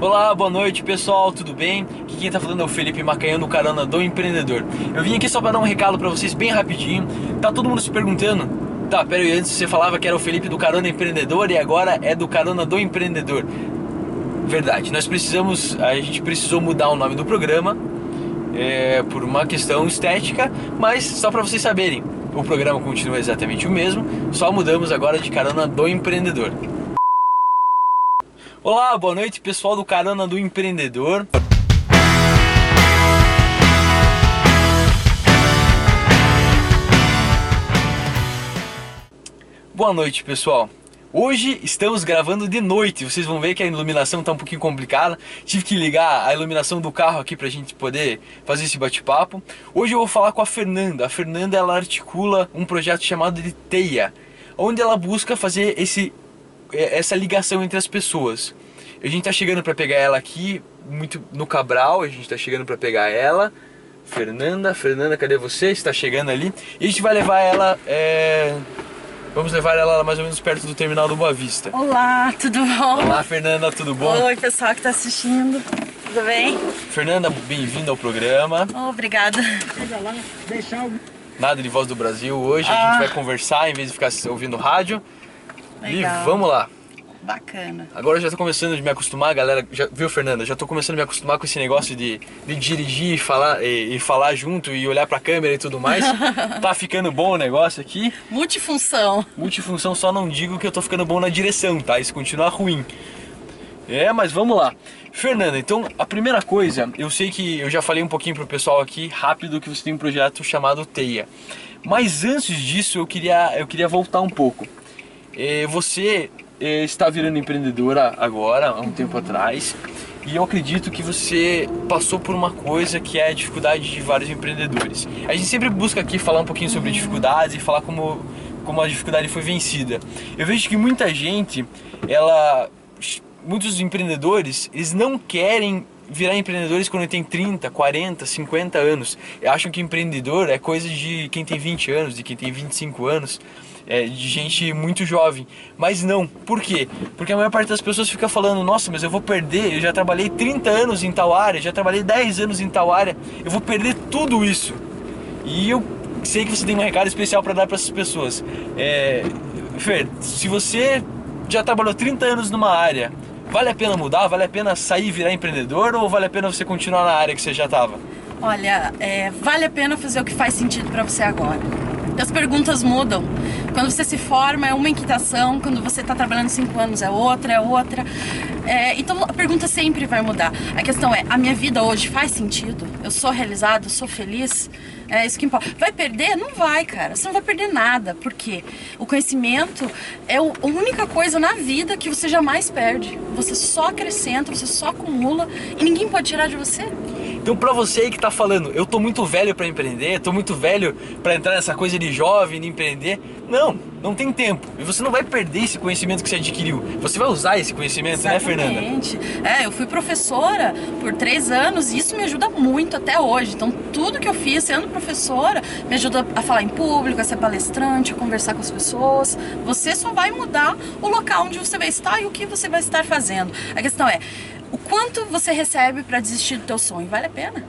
Olá, boa noite pessoal, tudo bem? Aqui quem tá falando é o Felipe Macanhão do Carona do Empreendedor. Eu vim aqui só para dar um recado para vocês bem rapidinho. Tá todo mundo se perguntando? Tá, pera aí, antes você falava que era o Felipe do Carona Empreendedor e agora é do Carona do Empreendedor. Verdade, nós precisamos, a gente precisou mudar o nome do programa é, por uma questão estética, mas só para vocês saberem, o programa continua exatamente o mesmo, só mudamos agora de Carona do Empreendedor. Olá, boa noite pessoal do Carona do Empreendedor. Boa noite pessoal. Hoje estamos gravando de noite, vocês vão ver que a iluminação está um pouquinho complicada. Tive que ligar a iluminação do carro aqui para a gente poder fazer esse bate-papo. Hoje eu vou falar com a Fernanda. A Fernanda ela articula um projeto chamado de Teia, onde ela busca fazer esse essa ligação entre as pessoas. A gente tá chegando para pegar ela aqui, muito no Cabral, a gente tá chegando para pegar ela. Fernanda, Fernanda, cadê você? Está chegando ali. E a gente vai levar ela. É... Vamos levar ela mais ou menos perto do terminal do Boa Vista. Olá, tudo bom? Olá, Fernanda, tudo bom? Oi, pessoal que está assistindo. Tudo bem? Fernanda, bem-vinda ao programa. Oh, obrigada. Nada de voz do Brasil. Hoje ah. a gente vai conversar em vez de ficar ouvindo rádio. Legal. E vamos lá. Bacana. Agora eu já tô começando a me acostumar, galera. Já, viu, Fernanda? Já tô começando a me acostumar com esse negócio de, de dirigir e falar, e, e falar junto e olhar pra câmera e tudo mais. tá ficando bom o negócio aqui. Multifunção. Multifunção, só não digo que eu tô ficando bom na direção, tá? Isso continua ruim. É, mas vamos lá. Fernanda, então a primeira coisa, eu sei que eu já falei um pouquinho pro pessoal aqui rápido que você tem um projeto chamado Teia. Mas antes disso eu queria, eu queria voltar um pouco. É, você é, está virando empreendedora agora, há um tempo atrás, e eu acredito que você passou por uma coisa que é a dificuldade de vários empreendedores. A gente sempre busca aqui falar um pouquinho sobre dificuldades e falar como, como a dificuldade foi vencida. Eu vejo que muita gente, ela, muitos empreendedores, eles não querem virar empreendedores quando tem 30, 40, 50 anos. Acham que empreendedor é coisa de quem tem 20 anos, de quem tem 25 anos é, de gente muito jovem. Mas não. Por quê? Porque a maior parte das pessoas fica falando: nossa, mas eu vou perder. Eu já trabalhei 30 anos em tal área, já trabalhei 10 anos em tal área. Eu vou perder tudo isso. E eu sei que você tem um recado especial para dar para essas pessoas. É, Fer, se você já trabalhou 30 anos numa área, vale a pena mudar? Vale a pena sair e virar empreendedor ou vale a pena você continuar na área que você já estava? Olha, é, vale a pena fazer o que faz sentido para você agora. As perguntas mudam. Quando você se forma é uma inquietação, quando você está trabalhando cinco anos é outra, é outra. É, então a pergunta sempre vai mudar. A questão é: a minha vida hoje faz sentido? Eu sou realizado? Eu sou feliz? É isso que importa. Vai perder? Não vai, cara. Você não vai perder nada. Por quê? O conhecimento é a única coisa na vida que você jamais perde. Você só acrescenta, você só acumula e ninguém pode tirar de você. Então, pra você aí que tá falando, eu tô muito velho para empreender, tô muito velho para entrar nessa coisa de jovem, de empreender. Não, não tem tempo. E você não vai perder esse conhecimento que você adquiriu. Você vai usar esse conhecimento, Exatamente. né, Fernanda? É, eu fui professora por três anos e isso me ajuda muito até hoje. Então, tudo que eu fiz sendo professora me ajuda a falar em público, a ser palestrante, a conversar com as pessoas. Você só vai mudar o local onde você vai estar e o que você vai estar fazendo. A questão é, quanto você recebe para desistir do teu sonho? Vale a pena?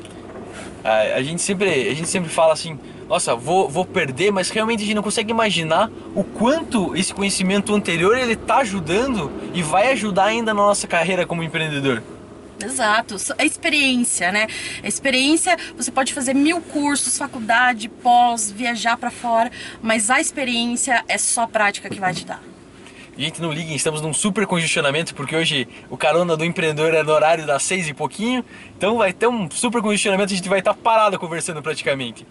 A, a, gente sempre, a gente sempre fala assim, nossa, vou, vou perder, mas realmente a gente não consegue imaginar o quanto esse conhecimento anterior ele está ajudando e vai ajudar ainda na nossa carreira como empreendedor. Exato, a experiência, né? A experiência, você pode fazer mil cursos, faculdade, pós, viajar para fora, mas a experiência é só prática que vai te dar. Gente, não liguem, estamos num super congestionamento porque hoje o carona do empreendedor é no horário das seis e pouquinho. Então vai ter um super congestionamento, a gente vai estar parado conversando praticamente.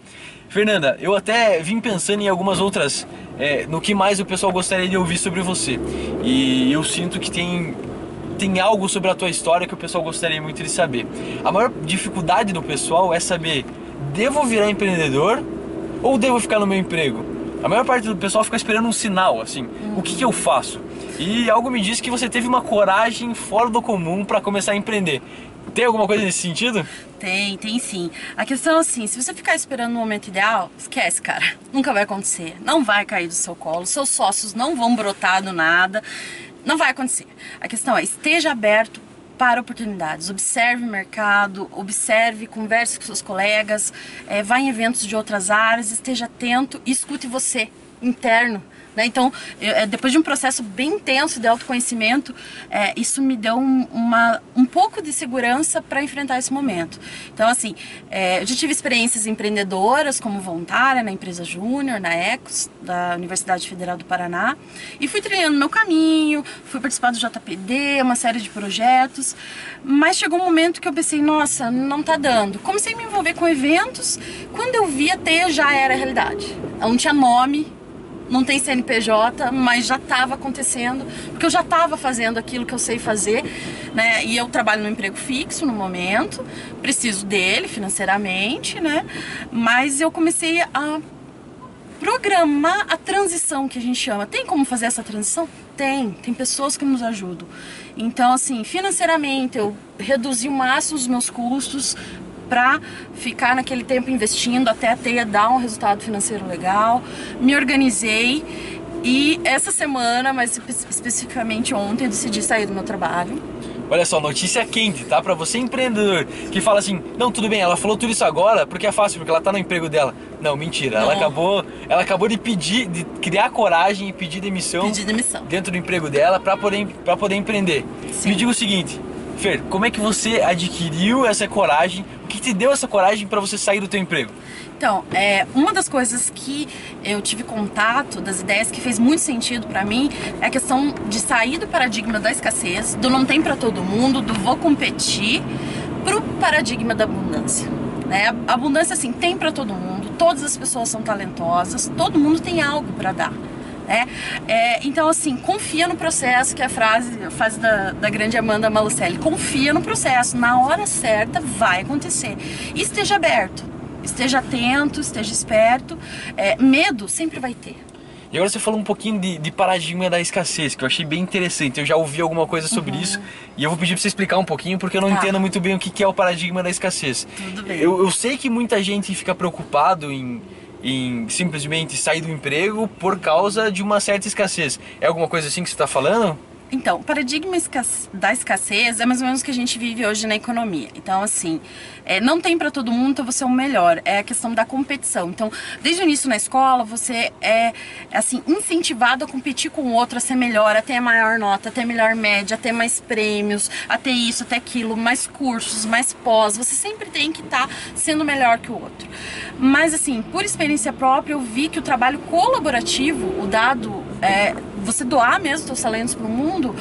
Fernanda, eu até vim pensando em algumas outras, é, no que mais o pessoal gostaria de ouvir sobre você. E eu sinto que tem, tem algo sobre a tua história que o pessoal gostaria muito de saber. A maior dificuldade do pessoal é saber, devo virar empreendedor ou devo ficar no meu emprego? A maior parte do pessoal fica esperando um sinal, assim, o que, que eu faço? E algo me diz que você teve uma coragem fora do comum para começar a empreender. Tem alguma coisa nesse sentido? Tem, tem sim. A questão é assim, se você ficar esperando o momento ideal, esquece, cara. Nunca vai acontecer. Não vai cair do seu colo. Seus sócios não vão brotar do nada. Não vai acontecer. A questão é, esteja aberto para oportunidades. Observe o mercado, observe, converse com seus colegas, é, vá em eventos de outras áreas, esteja atento e escute você interno. Né? Então, eu, é, depois de um processo bem intenso de autoconhecimento, é, isso me deu um, uma, um pouco de segurança para enfrentar esse momento. Então, assim, é, eu já tive experiências empreendedoras como voluntária na empresa Júnior, na ECOS, da Universidade Federal do Paraná, e fui trilhando meu caminho, fui participar do JPD, uma série de projetos, mas chegou um momento que eu pensei, nossa, não tá dando. Comecei a me envolver com eventos, quando eu vi a T já era realidade. Ela não tinha nome, não tem CNPJ, mas já estava acontecendo, porque eu já estava fazendo aquilo que eu sei fazer, né? E eu trabalho no emprego fixo no momento, preciso dele financeiramente, né? Mas eu comecei a programar a transição que a gente chama. Tem como fazer essa transição? Tem, tem pessoas que nos ajudam. Então, assim, financeiramente eu reduzi o máximo os meus custos para ficar naquele tempo investindo até ter dar um resultado financeiro legal. Me organizei e essa semana, mas especificamente ontem, eu decidi sair do meu trabalho. Olha só, notícia quente, tá? Para você empreendedor que fala assim: "Não, tudo bem, ela falou tudo isso agora porque é fácil, porque ela tá no emprego dela". Não, mentira. Não. Ela acabou, ela acabou de pedir, de criar coragem e pedir demissão, pedir demissão. dentro do emprego dela para poder para poder empreender. Sim. Me diga o seguinte: Fer, como é que você adquiriu essa coragem? Que te deu essa coragem para você sair do teu emprego? Então, é, uma das coisas que eu tive contato, das ideias que fez muito sentido para mim, é a questão de sair do paradigma da escassez, do não tem para todo mundo, do vou competir, pro paradigma da abundância. Né? Abundância, assim, tem para todo mundo, todas as pessoas são talentosas, todo mundo tem algo para dar. Né? É, então, assim, confia no processo, que é a frase, a frase da, da grande Amanda Malucelli. Confia no processo, na hora certa vai acontecer. E esteja aberto, esteja atento, esteja esperto. É, medo sempre vai ter. E agora você falou um pouquinho de, de, paradigma da escassez, que eu achei bem interessante. Eu já ouvi alguma coisa sobre uhum. isso e eu vou pedir para você explicar um pouquinho, porque eu não tá. entendo muito bem o que é o paradigma da escassez. Tudo bem. Eu, eu sei que muita gente fica preocupado em em simplesmente sair do emprego por causa de uma certa escassez. É alguma coisa assim que você está falando? Então, o paradigma da escassez é mais ou menos o que a gente vive hoje na economia. Então, assim, é, não tem para todo mundo, então você é o melhor. É a questão da competição. Então, desde o início na escola, você é, assim, incentivado a competir com o outro, a ser melhor, a ter maior nota, a ter melhor média, a ter mais prêmios, a ter isso, a ter aquilo, mais cursos, mais pós. Você sempre tem que estar tá sendo melhor que o outro. Mas, assim, por experiência própria, eu vi que o trabalho colaborativo, o dado é, você doar mesmo seus talentos para o mundo,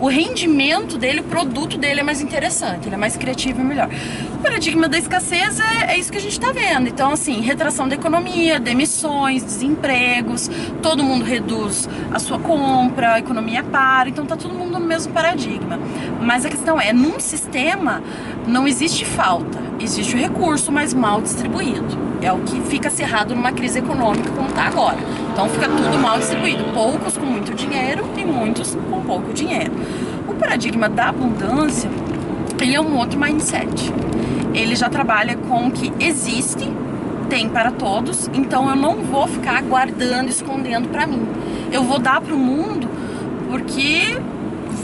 o rendimento dele, o produto dele é mais interessante, ele é mais criativo e melhor. O paradigma da escassez é, é isso que a gente está vendo. Então, assim, retração da economia, demissões, desempregos, todo mundo reduz a sua compra, a economia para, então tá todo mundo no mesmo paradigma. Mas a questão é, num sistema não existe falta, existe o recurso, mas mal distribuído. É o que fica cerrado numa crise econômica como está agora. Então fica tudo mal distribuído. Poucos com muito dinheiro e muitos com pouco dinheiro. O paradigma da abundância, ele é um outro mindset. Ele já trabalha com que existe, tem para todos, então eu não vou ficar guardando, escondendo para mim. Eu vou dar para o mundo porque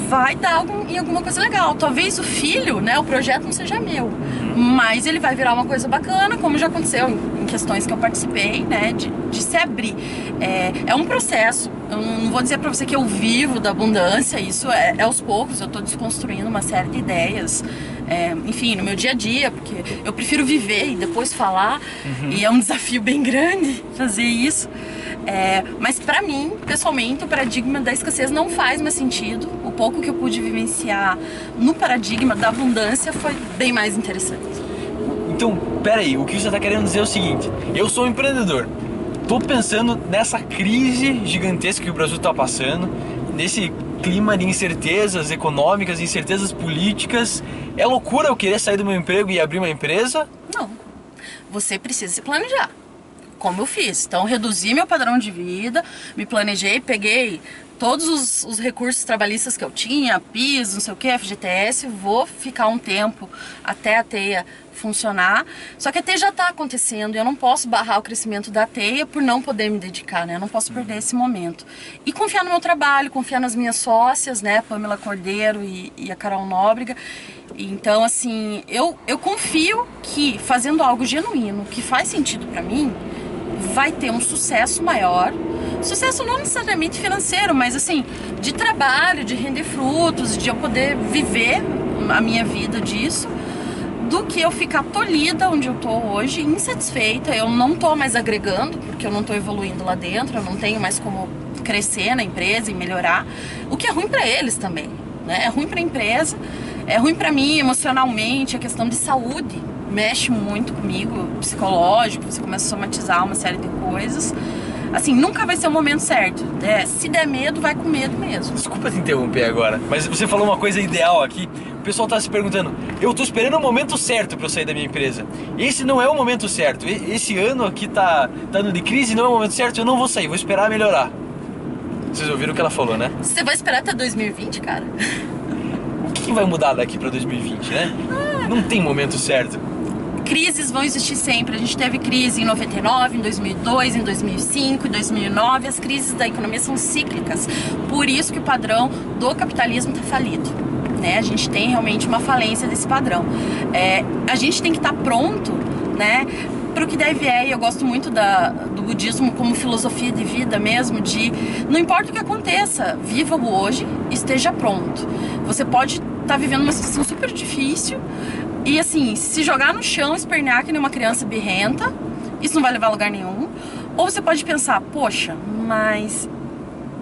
vai dar algum, em alguma coisa legal. Talvez o filho, né, o projeto não seja meu, mas ele vai virar uma coisa bacana, como já aconteceu em questões que eu participei, né, de, de se abrir. É, é um processo. Eu não vou dizer para você que eu vivo da abundância, isso é, é aos poucos. Eu estou desconstruindo uma série de ideias. É, enfim, no meu dia a dia, porque eu prefiro viver e depois falar, uhum. e é um desafio bem grande fazer isso. É, mas para mim, pessoalmente, o paradigma da escassez não faz mais sentido. O pouco que eu pude vivenciar no paradigma da abundância foi bem mais interessante. Então, peraí, o que você está querendo dizer é o seguinte: eu sou um empreendedor, tô pensando nessa crise gigantesca que o Brasil está passando, nesse clima de incertezas econômicas, incertezas políticas. É loucura eu querer sair do meu emprego e abrir uma empresa? Não. Você precisa se planejar como eu fiz. Então, reduzi meu padrão de vida, me planejei, peguei todos os, os, recursos trabalhistas que eu tinha, PIS, não sei o que, FGTS, vou ficar um tempo até a teia funcionar. Só que a teia já está acontecendo e eu não posso barrar o crescimento da teia por não poder me dedicar, né? Eu não posso perder esse momento. E confiar no meu trabalho, confiar nas minhas sócias, né? Pamela Cordeiro e, e a Carol Nóbrega. Então, assim, eu, eu confio que fazendo algo genuíno, que faz sentido para mim, vai ter um sucesso maior. Sucesso não necessariamente financeiro, mas assim, de trabalho, de render frutos, de eu poder viver a minha vida disso, do que eu ficar tolhida onde eu tô hoje, insatisfeita, eu não tô mais agregando, porque eu não tô evoluindo lá dentro, eu não tenho mais como crescer na empresa e melhorar, o que é ruim para eles também, né? É ruim para a empresa, é ruim para mim emocionalmente, a questão de saúde, mexe muito comigo, psicológico, você começa a somatizar uma série de coisas. Assim, nunca vai ser o momento certo. É, se der medo, vai com medo mesmo. Desculpa te interromper agora, mas você falou uma coisa ideal aqui. O pessoal tá se perguntando, eu tô esperando o momento certo para eu sair da minha empresa. Esse não é o momento certo. Esse ano aqui tá, tá ano de crise, não é o momento certo, eu não vou sair, vou esperar melhorar. Vocês ouviram o que ela falou, né? Você vai esperar até 2020, cara? O que vai mudar daqui para 2020, né? Ah. Não tem momento certo crises vão existir sempre. A gente teve crise em 99, em 2002, em 2005, em 2009. As crises da economia são cíclicas. Por isso que o padrão do capitalismo está falido. Né? A gente tem realmente uma falência desse padrão. É, a gente tem que estar tá pronto, né? para o que deve é, e eu gosto muito da, do budismo como filosofia de vida mesmo, de não importa o que aconteça, viva o hoje, esteja pronto. Você pode estar tá vivendo uma situação super difícil, e assim, se jogar no chão, espernear que nem uma criança birrenta, isso não vai levar a lugar nenhum. Ou você pode pensar, poxa, mas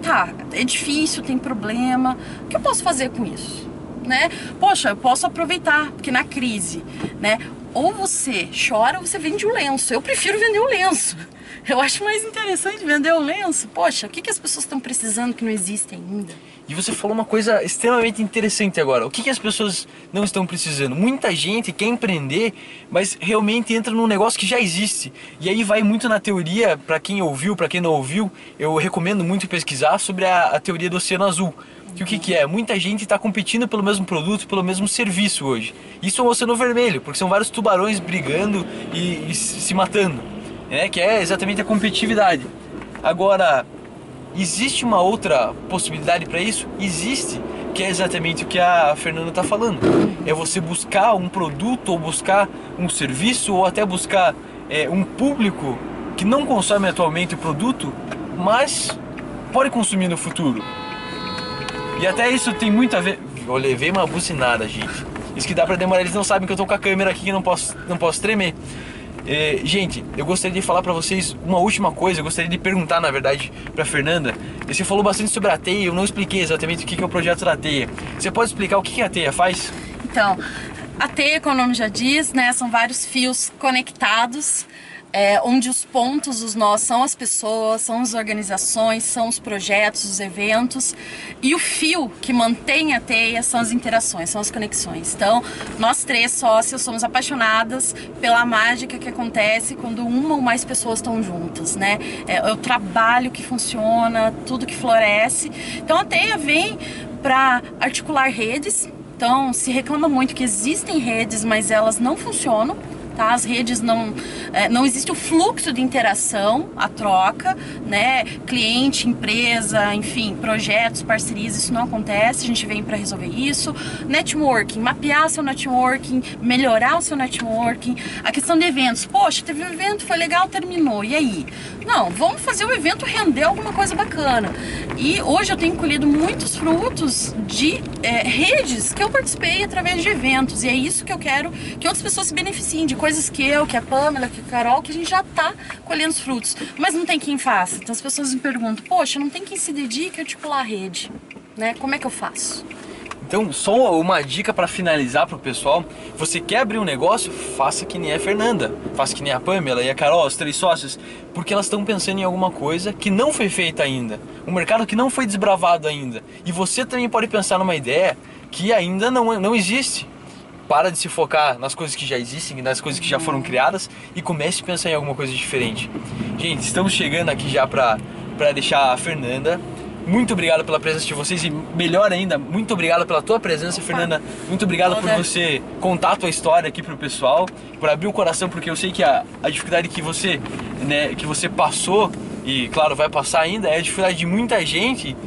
tá, é difícil, tem problema, o que eu posso fazer com isso? Né? Poxa, eu posso aproveitar, porque na crise, né? Ou você chora ou você vende o lenço. Eu prefiro vender o lenço. Eu acho mais interessante vender o lenço. Poxa, o que, que as pessoas estão precisando que não existe ainda? E você falou uma coisa extremamente interessante agora. O que, que as pessoas não estão precisando? Muita gente quer empreender, mas realmente entra num negócio que já existe. E aí vai muito na teoria, para quem ouviu, para quem não ouviu, eu recomendo muito pesquisar sobre a, a teoria do Oceano Azul. Que o que, que é? Muita gente está competindo pelo mesmo produto, pelo mesmo serviço hoje. Isso é o Oceano Vermelho, porque são vários tubarões brigando e, e se matando. Né? Que é exatamente a competitividade. Agora, Existe uma outra possibilidade para isso? Existe, que é exatamente o que a Fernanda está falando. É você buscar um produto ou buscar um serviço ou até buscar é, um público que não consome atualmente o produto, mas pode consumir no futuro. E até isso tem muito a ver. Eu levei uma bucinada, gente. Isso que dá pra demorar, eles não sabem que eu tô com a câmera aqui e não posso, não posso tremer. É, gente, eu gostaria de falar para vocês uma última coisa. Eu gostaria de perguntar, na verdade, para Fernanda. Você falou bastante sobre a teia. Eu não expliquei exatamente o que é o projeto da teia. Você pode explicar o que a teia faz? Então, a teia, como o nome já diz, né, são vários fios conectados é, onde os pontos os nós são as pessoas, são as organizações, são os projetos, os eventos e o fio que mantém a teia são as interações, são as conexões. Então, nós três sócios somos apaixonadas pela mágica que acontece quando uma ou mais pessoas estão juntas, né? É, é o trabalho que funciona, tudo que floresce. Então, a teia vem para articular redes. Então, se reclama muito que existem redes, mas elas não funcionam tá? As redes não, é, não existe o fluxo de interação, a troca, né? Cliente, empresa, enfim, projetos, parcerias, isso não acontece. A gente vem para resolver isso. Networking, mapear seu networking, melhorar o seu networking. A questão de eventos, poxa, teve um evento, foi legal, terminou. E aí? Não, vamos fazer o evento render alguma coisa bacana. E hoje eu tenho colhido muitos frutos de é, redes que eu participei através de eventos. E é isso que eu quero que outras pessoas se beneficiem de coisas que eu, que a Pamela, que a Carol, que a gente já tá colhendo os frutos. Mas não tem quem faça. Então as pessoas me perguntam, poxa, não tem quem se dedique a articular a rede. Né? Como é que eu faço? Então, só uma dica para finalizar para o pessoal: você quer abrir um negócio? Faça que nem a Fernanda, faça que nem a Pamela e a Carol, os três sócios, porque elas estão pensando em alguma coisa que não foi feita ainda, um mercado que não foi desbravado ainda. E você também pode pensar numa ideia que ainda não, não existe para de se focar nas coisas que já existem, nas coisas que já foram criadas e comece a pensar em alguma coisa diferente. Gente, estamos chegando aqui já para deixar a Fernanda muito obrigado pela presença de vocês e melhor ainda, muito obrigado pela tua presença, Fernanda. Muito obrigado por você contar a tua história aqui pro pessoal, por abrir o coração, porque eu sei que a, a dificuldade que você, né, que você passou e claro, vai passar ainda, é a dificuldade de muita gente.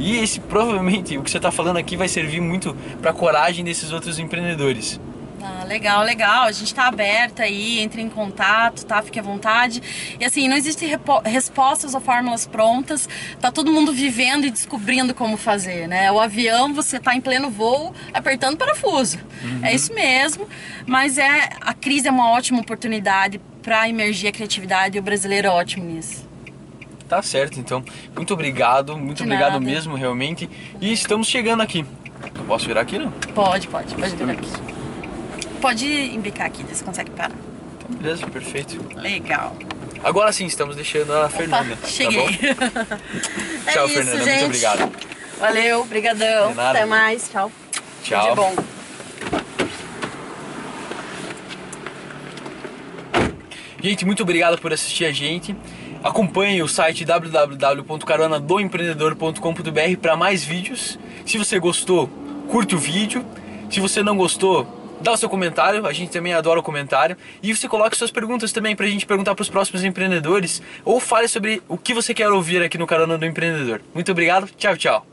E esse provavelmente o que você está falando aqui vai servir muito para a coragem desses outros empreendedores. Ah, legal, legal. A gente está aberta aí, entre em contato, tá? Fique à vontade. E assim, não existem respostas ou fórmulas prontas. Tá todo mundo vivendo e descobrindo como fazer, né? O avião, você tá em pleno voo, apertando parafuso. Uhum. É isso mesmo. Mas é a crise é uma ótima oportunidade para emergir a criatividade e o brasileiro é ótimo nisso. Tá certo, então. Muito obrigado, muito De obrigado nada. mesmo, realmente. E estamos chegando aqui. Eu posso virar aqui, não? Pode, pode, pode virar aqui. Pode embicar aqui, você consegue parar. Então, beleza, perfeito. Legal. Agora sim, estamos deixando a Opa, Fernanda. Tá cheguei. Tá é Tchau, isso, Fernanda. Gente. Muito obrigado. Valeu, brigadão. Até mais. Tchau. Tchau. Tudo de bom. Gente, muito obrigado por assistir a gente. Acompanhe o site www.caronadoempreendedor.com.br para mais vídeos. Se você gostou, curte o vídeo. Se você não gostou, dá o seu comentário, a gente também adora o comentário. E você coloque suas perguntas também para a gente perguntar para os próximos empreendedores. Ou fale sobre o que você quer ouvir aqui no Carona do Empreendedor. Muito obrigado, tchau, tchau.